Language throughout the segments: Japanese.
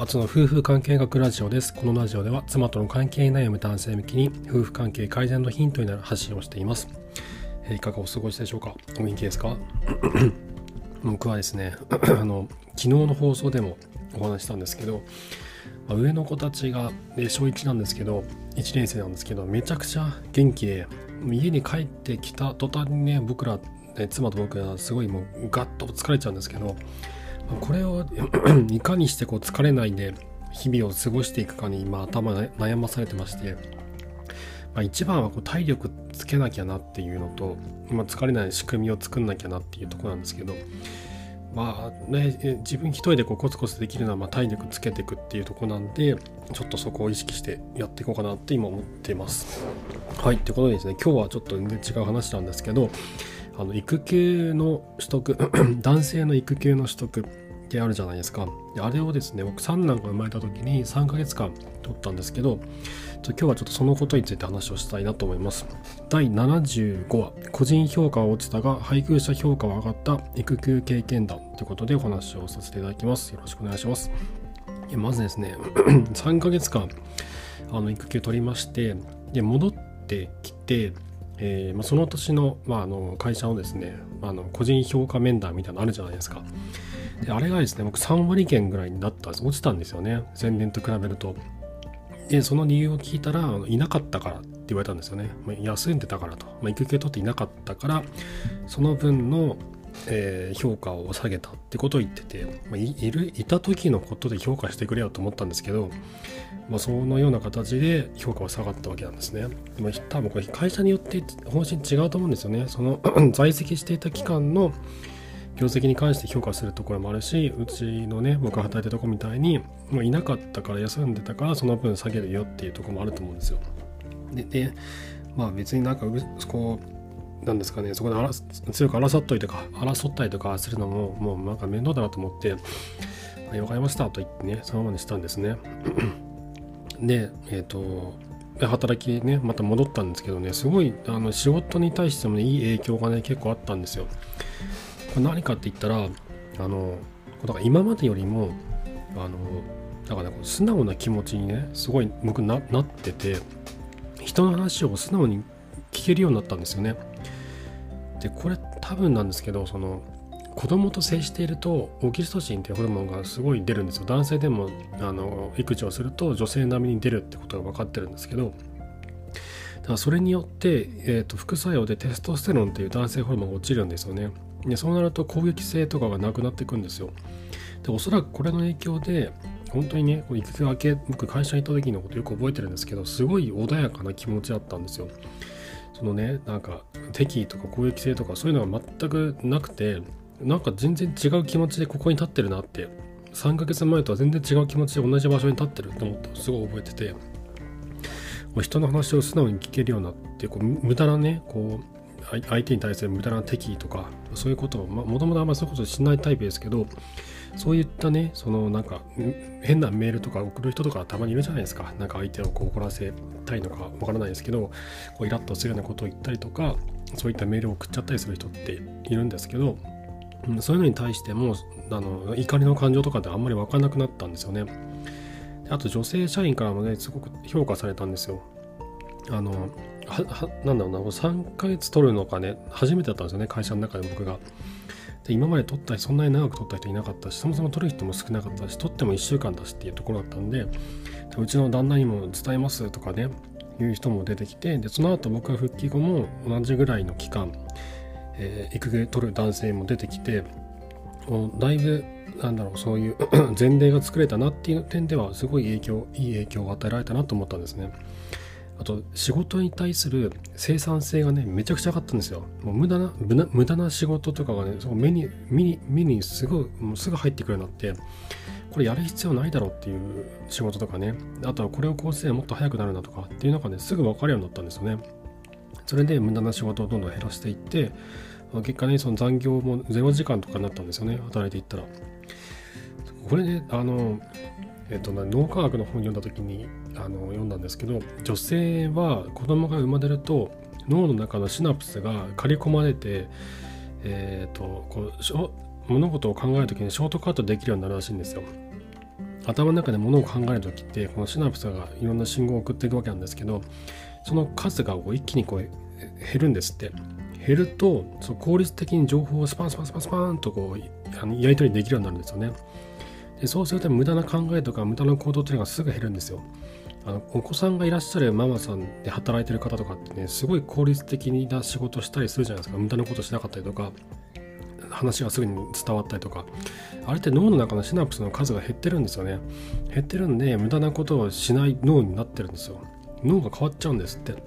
初の夫婦関係学ラジオです。このラジオでは妻との関係に悩む男性向きに夫婦関係改善のヒントになる発信をしています。えーいかがお過ごしでしょうか？お元気ですか？僕はですね あの、昨日の放送でもお話したんですけど、まあ上の子たちが、小1なんですけど、1年生なんですけど、めちゃくちゃ元気で、家に帰ってきた途端にね、僕ら、ね妻と僕はすごいもうガッと疲れちゃうんですけど、これを いかにしてこう疲れないで日々を過ごしていくかに今頭悩まされてまして、まあ、一番はこう体力つけなきゃなっていうのと、まあ、疲れない仕組みを作んなきゃなっていうとこなんですけどまあね自分一人でこうコツコツできるのはま体力つけていくっていうとこなんでちょっとそこを意識してやっていこうかなって今思っています。はいということでですね今日はちょっと全然違う話なんですけどあの育休の取得 男性の育休の取得ってあるじゃないですか。であれをですね僕三男が生まれた時に3ヶ月間取ったんですけど今日はちょっとそのことについて話をしたいなと思います。第75話個人評価は落ちたが配偶者評価は上がった育休経験談ということでお話をさせていただきます。よろしくお願いします。まずですね 3ヶ月間あの育休取りましてで戻ってきてえーまあ、その年の,、まあ、あの会社のですね、まあ、あの個人評価面談みたいなのあるじゃないですか。であれがですね僕3割減ぐらいになったんです落ちたんですよね前年と比べると。でその理由を聞いたらいなかったからって言われたんですよね。ま、休んでたからと、まあ、育休取っていなかったからその分の、えー評価を下げたってことを言ってて、まあ、いいるいた時のことで評価してくれよと思ったんですけど、まあ、そのような形で評価は下がったわけなんですね。まあ、多分これ会社によって方針違うと思うんですよね。その 在籍していた期間の業績に関して評価するところもあるしうちのね僕が働いてるとこみたいに、まあ、いなかったから休んでたからその分下げるよっていうところもあると思うんですよ。でまあ別になんかこうなんですかねそこで強く争っといてか争ったりとかするのももうなんか面倒だなと思って「はいわかりました」と言ってねそのままにしたんですね。でえっ、と働きねまた戻ったんですけどねすごいあの仕事に対してもねいい影響がね結構あったんですよ。これ何かって言ったらあのだから今までよりもあのだからね素直な気持ちにねすごい僕ななってて人の話を素直に聞けるようになったんですよね。でこれ多分なんですけどその子供と接しているとオキシトシンっていうホルモンがすごい出るんですよ。男性でもあの育児をすると女性並みに出るってことが分かってるんですけどだからそれによって、えー、と副作用でテストステロンっていう男性ホルモンが落ちるんですよね。でそうなると攻撃性とかがなくなっていくんですよ。でおそらくこれの影響で本当にねこう育休明け僕会社に行った時のことよく覚えてるんですけどすごい穏やかな気持ちだったんですよ。そのねなんか敵意とか攻撃性とかそういうのが全くなくてなんか全然違う気持ちでここに立ってるなって3ヶ月前とは全然違う気持ちで同じ場所に立ってると思ってすごい覚えてて。もう人の話を素直に聞けるようになってこう無駄なねこう相相手に対する無駄な敵意とかそういうことをもともとあんまりそういうことしないタイプですけどそういったねそのなんか変なメールとか送る人とかたまにいるじゃないですかなんか相手をこう怒らせたいのかわからないですけどこうイラッとするようなことを言ったりとかそういったメールを送っちゃったりする人っているんですけどうんそういうのに対してもあの怒りの感情とかってあんまり分からなくなったんですよね。あと女性社員からもねすごく評価されたんですよ。あのはなんだろうな3ヶ月取るのがね初めてだったんですよね会社の中で僕が。で今まで取った人そんなに長く取った人いなかったしそもそも取る人も少なかったし取っても1週間だしっていうところだったんでうちの旦那にも伝えますとかねいう人も出てきてでその後僕が復帰後も同じぐらいの期間えー育休取る男性も出てきてだいぶなんだろうそういう 前例が作れたなっていう点ではすごい影響いい影響を与えられたなと思ったんですね。あと仕事に対する生産性がねめちゃくちゃ上がったんですよ。もう無駄な無駄な仕事とかがねそ目に目に目にすぐもうすぐ入ってくるようになってこれやる必要ないだろうっていう仕事とかねあとはこれをこうすればもっと早くなるなとかっていうのがねすぐ分かるようになったんですよね。それで無駄な仕事をどんどん減らしていって結果ねその残業も0時間とかになったんですよね働いていったらこれねあのえっと脳科学の本読んだ時にあの読んだんですけど女性は子供が生まれると脳の中のシナプスが刈り込まれてえっとこう物事を考える時にショートカットできるようになるらしいんですよ。頭の中で物を考える時ってこのシナプスがいろんな信号を送っていくわけなんですけどその数がこう一気にこう減るんですって。減るとその効率的に情報をスパンスパンスパンスパンとこうやり取りできるようになるんですよね。でそうすると無駄な考えとか無駄な行動っていうのがすぐ減るんですよ。あのお子さんがいらっしゃるママさんで働いてる方とかってねすごい効率的な仕事したりするじゃないですか。無駄なことしなかったりとか話がすぐに伝わったりとか。あれって脳の中のシナプスの数が減ってるんですよね。減ってるんで無駄なことをしない脳になってるんですよ。脳が変わっちゃうんですって。で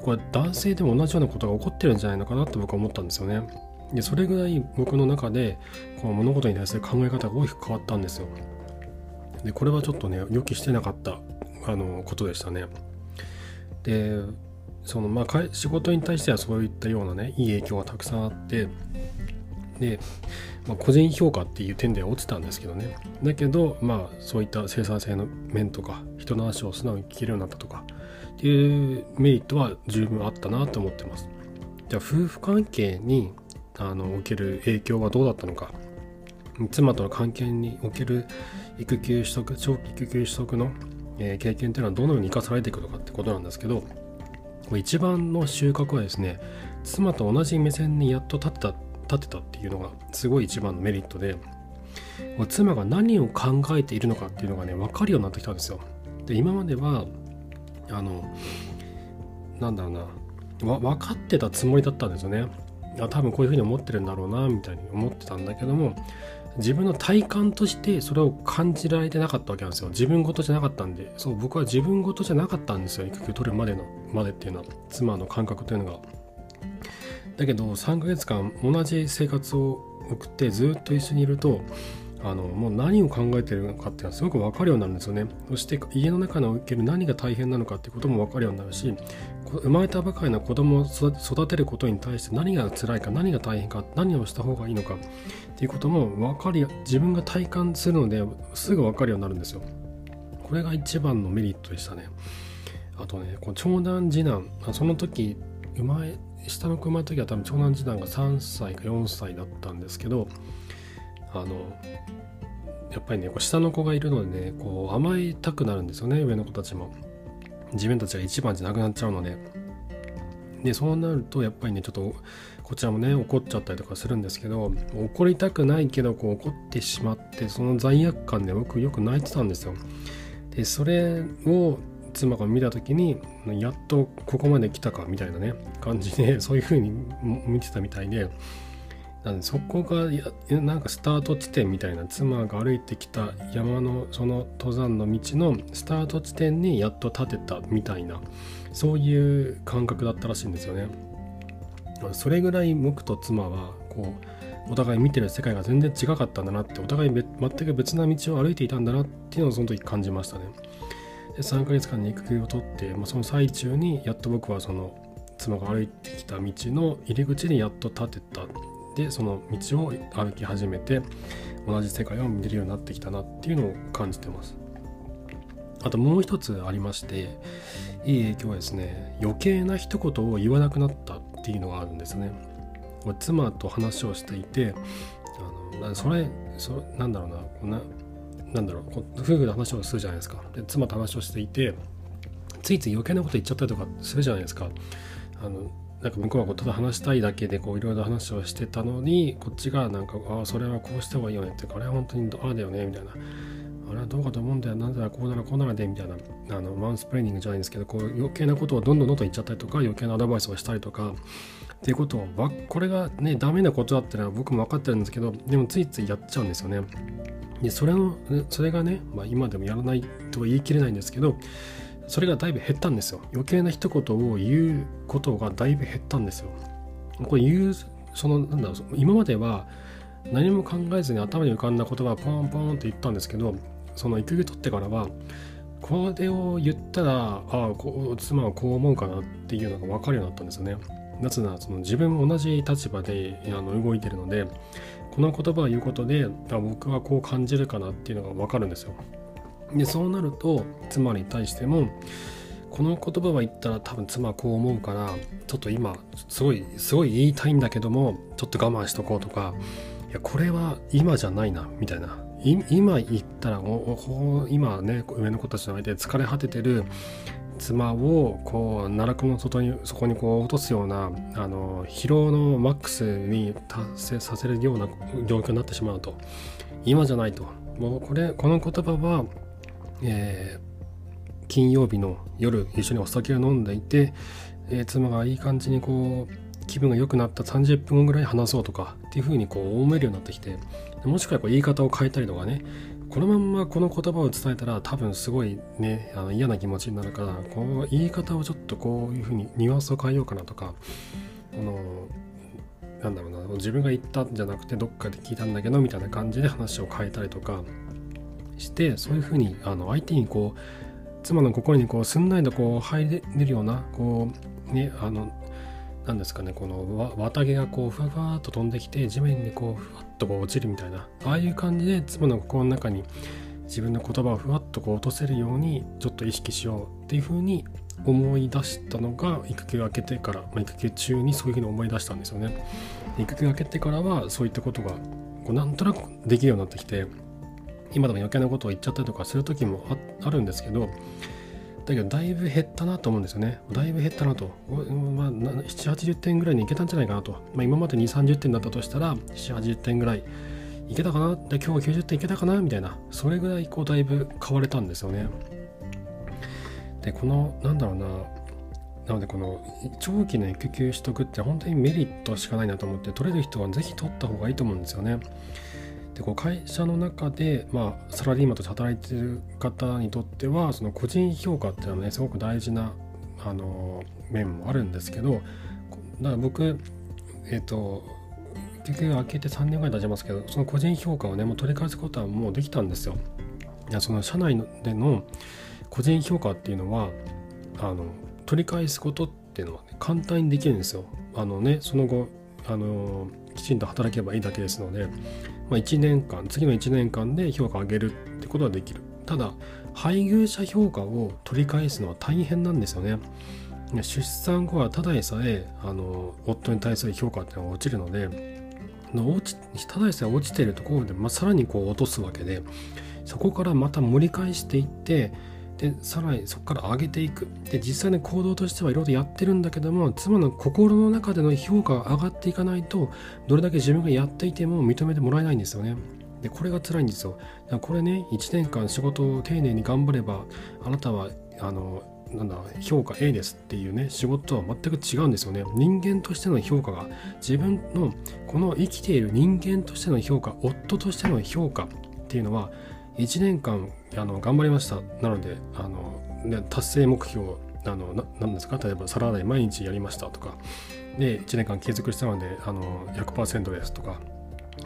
これ男性でも同じようなことが起こってるんじゃないのかなって僕は思ったんですよね。でそれぐらい僕の中でこの物事に対する考え方が大きく変わったんですよ。でこれはちょっとね予期してなかったあのことでしたね。でそのまあ仕事に対してはそういったようなねいい影響がたくさんあってで、まあ、個人評価っていう点では落ちたんですけどね。だけどまあそういった生産性の面とか人の話を素直に聞けるようになったとかっていうメリットは十分あったなと思ってます。じゃあ夫婦関係にあのおける影響はどうだったのか妻との関係における育休取得長期育休取得の、えー、経験っていうのはどのように生かされていくのかってことなんですけど一番の収穫はですね妻と同じ目線にやっと立てた立てたっていうのがすごい一番のメリットで妻が何を考えているのかっていうのがね分かるようになってきたんですよ。で今まではあのなんだろうな分かってたつもりだったんですよね。あ多分こういうふうに思ってるんだろうなみたいに思ってたんだけども自分の体感としてそれを感じられてなかったわけなんですよ。自分事じゃなかったんで。そう僕は自分事じゃなかったんですよ。育休取るまでのまでっていうのは妻の感覚というのが。だけど3ヶ月間同じ生活を送ってずっと一緒にいるとあのもう何を考えてるのかっていうのはすごく分かるようになるんですよね。そして家の中における何が大変なのかっていうことも分かるようになるし生まれたばかりの子供を育てることに対して何が辛いか何が大変か何をした方がいいのかっていうことも分かり自分が体感するのですぐ分かるようになるんですよ。これが一番のメリットでしたね。あとねこの長男次男その時生まれ下の子生まれた時は多分長男次男が3歳か4歳だったんですけどあのやっぱりねこう下の子がいるのでねこう甘えたくなるんですよね上の子たちも。自分たちが一番じゃなくなっちゃうので。でそうなるとやっぱりねちょっとこちらもね怒っちゃったりとかするんですけど怒りたくないけどこう怒ってしまってその罪悪感で僕よく泣いてたんですよ。でそれを妻が見た時にやっとここまで来たかみたいなね感じでそういう風に見てたみたいで。なんでそこがなんかスタート地点みたいな妻が歩いてきた山のその登山の道のスタート地点にやっと立てたみたいなそういう感覚だったらしいんですよね。それぐらい僕と妻はこうお互い見てる世界が全然違かったんだなってお互い全く別な道を歩いていたんだなっていうのをその時感じましたね。で3ヶ月間に育休を取って、まあ、その最中にやっと僕はその妻が歩いてきた道の入り口にやっと立てたでその道を歩き始めて同じ世界を見れるようになってきたなっていうのを感じてます。あともう一つありましていい影響はですね余計な一言を言わなくなったっていうのがあるんですね。妻と話をしていてあのそれそなんだろうなこんななんだろう夫婦で話をするじゃないですか。で妻と話をしていてついつい余計なこと言っちゃったりとかするじゃないですか。あのなんか向こうはこうただ話したいだけでこういろいろ話をしてたのにこっちがなんかああそれはこうした方がいいよねってあれは本当にああだよねみたいな。あれはどうかと思うんだよ。なんだこうならこうならでみたいな。あのマウスプレーニングじゃないんですけどこう余計なことをどんどんどんどん言っちゃったりとか余計なアドバイスをしたりとか。っていうことをこれがねダメなことだってのは僕も分かってるんですけどでもついついやっちゃうんですよね。でそれのそれがね、まあ、今でもやらないとは言い切れないんですけどそれがだいぶ減ったんですよ。余計な一言を言うことがだいぶ減ったんですよ。これ言うそのなんだろう今までは何も考えずに頭に浮かんだ言葉をポンポンって言ったんですけどその育休取ってからはこれを言ったらああ妻はこう思うかなっていうのが分かるようになったんですよね。なぜならその自分も同じ立場であの動いてるのでこの言葉を言うことであ僕はこう感じるかなっていうのが分かるんですよ。でそうなると妻に対してもこの言葉は言ったら多分妻はこう思うからちょっと今すごいすごい言いたいんだけどもちょっと我慢しとこうとかいやこれは今じゃないなみたいな。今言ったら今ね上の子たちの相手で疲れ果ててる妻をこう奈落の外にそこにこう落とすようなあの疲労のマックスに達成させるような状況になってしまうと。今じゃないと。もうこれこの言葉は、えー、金曜日の夜一緒にお酒を飲んでいて、えー、妻がいい感じにこう気分が良くなった30分後ぐらい話そうとかっていう風にこう思えるようになってきてもしくはこう言い方を変えたりとかねこのまんまこの言葉を伝えたら多分すごいねあの嫌な気持ちになるからこう言い方をちょっとこういう風にニュアンスを変えようかなとかこのなんだろうな自分が言ったんじゃなくてどっかで聞いたんだけどみたいな感じで話を変えたりとかしてそういう風にあに相手にこう妻の心にこうすんないとこう入れるようなこうねあの何ですかねこの綿毛がこうふわふわっと飛んできて地面にこうふわっとこう落ちるみたいなああいう感じで妻の心の中に自分の言葉をふわっとこう落とせるようにちょっと意識しようっていうふうに思い出したのが育休明けてから、まあ、育休中にそういうふうに思い出したんですよね。育休明けてからはそういったことがこうなんとなくできるようになってきて今でも余計なことを言っちゃったりとかする時もあるんですけどだけどだいぶ減ったなと思うんですよね。だいぶ減ったなと。まあ、7、80点ぐらいにいけたんじゃないかなと。まあ、今まで2、30点だったとしたら、7、80点ぐらいいけたかなで今日は90点いけたかなみたいな。それぐらいこうだいぶ変われたんですよね。で、この、なんだろうな。なのでこの長期の育休取得って本当にメリットしかないなと思って取れる人はぜひ取った方がいいと思うんですよね。でこう会社の中で、まあ、サラリーマンとして働いてる方にとってはその個人評価っていうのはねすごく大事なあの面もあるんですけどだから僕えっ、ー、と結局開けて3年ぐらい経ちますけどその個人評価をねもう取り返すことはもうできたんですよ。いやその社内での個人評価っていうのはあの取り返すことっていうのは、ね、簡単にできるんですよ。あのねその後あのきちんと働けばいいだけですのでまあ、1年間次の1年間で評価を上げるってことはできる。ただ配偶者評価を取り返すのは大変なんですよね。出産後はただでさえあの夫に対する評価っていうのが落ちるので落ちただでさえ落ちてるところで、まあ、さらにこう落とすわけでそこからまた盛り返していってでさらにそこから上げていく。で実際に行動としてはいろいろやってるんだけども妻の心の中での評価が上がっていかないとどれだけ自分がやっていても認めてもらえないんですよね。でこれが辛いんですよ。これね1年間仕事を丁寧に頑張ればあなたはあのなんだ評価 A ですっていうね仕事とは全く違うんですよね。人間としての評価が自分のこの生きている人間としての評価夫としての評価っていうのは1年間あの頑張りました。なのであの、ね、達成目標あのななんですか？例えば皿洗い毎日やりましたとか。で1年間継続したのであの100%ですとか。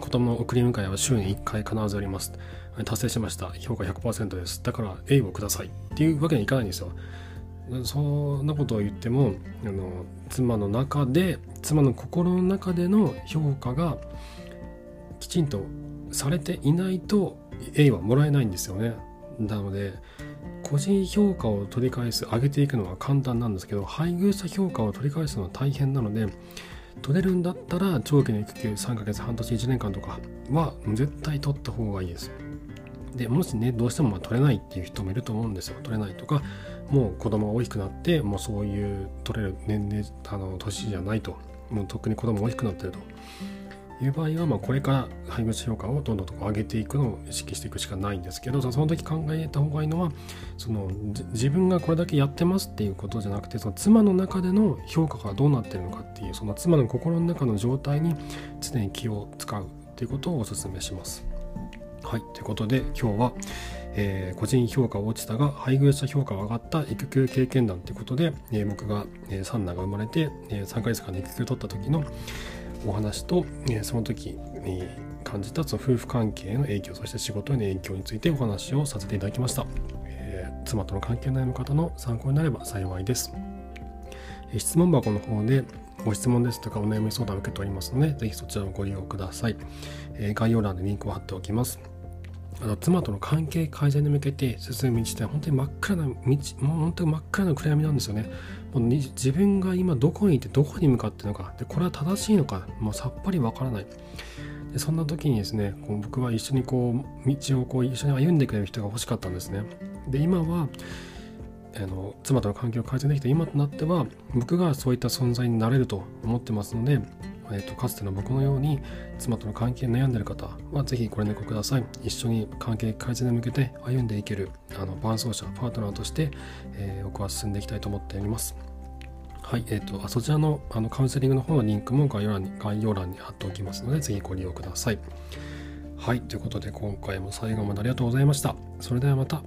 子供の送り迎えは週に1回必ずやります。達成しました。評価100%です。だから A をください。っていうわけにはいかないんですよ。そんなことを言ってもあの妻の中で妻の心の中での評価がきちんとされていないと A はもらえないんですよね。なので個人評価を取り返す上げていくのは簡単なんですけど配偶者評価を取り返すのは大変なので取れるんだったら長期の育休3ヶ月半年1年間とかは絶対取った方がいいですでもしねどうしてもま取れないっていう人もいると思うんですよ。取れないとかもう子供が大きくなってもうそういう取れる年齢あの年じゃないと。もう特に子供が大きくなってると。いう場合は、ま、これから配偶者評価をどんどんと上げていくのを意識していくしかないんですけどその時考えた方がいいのはその自分がこれだけやってますっていうことじゃなくてその妻の中での評価がどうなってるのかっていうその妻の心の中の状態に常に気を使うっていうことをお勧めします。はい、ということで今日は、えー、個人評価は落ちたが配偶者評価が上がった育休経験談ということで、えー、僕が、えー、三男が生まれて、えー、3ヶ月間で育休取った時の、お話と、えその時に感じたその夫婦関係への影響そして仕事への影響についてお話をさせていただきました、えー、妻との関係内の方の参考になれば幸いです、え、質問箱の方でご質問ですとかお悩み相談を受けておりますのでぜひそちらをご利用ください、え、概要欄でリンクを貼っておきます。あの妻との関係改善に向けて進む道って本当に真っ暗な道もう本当に真っ暗な暗闇なんですよね。もう自分が今どこにいてどこに向かってるのか。でこれは正しいのか。もうさっぱりわからない。でそんな時にですねこう僕は一緒にこう道をこう一緒に歩んでくれる人が欲しかったんですね。で今はあの妻との関係を改善できた今となっては僕がそういった存在になれると思ってますので、えーと、かつての僕のように妻との関係に悩んでる方はぜひご連絡ください一緒に関係改善に向けて歩んでいけるあの伴走者パートナーとして、えー、僕は進んでいきたいと思っておりますはい、え、ー、と、そちらのあのカウンセリングの方のリンクも概要欄に概要欄に貼っておきますので、ぜひご利用ください。はい、ということで今回も最後までありがとうございました。それではまた。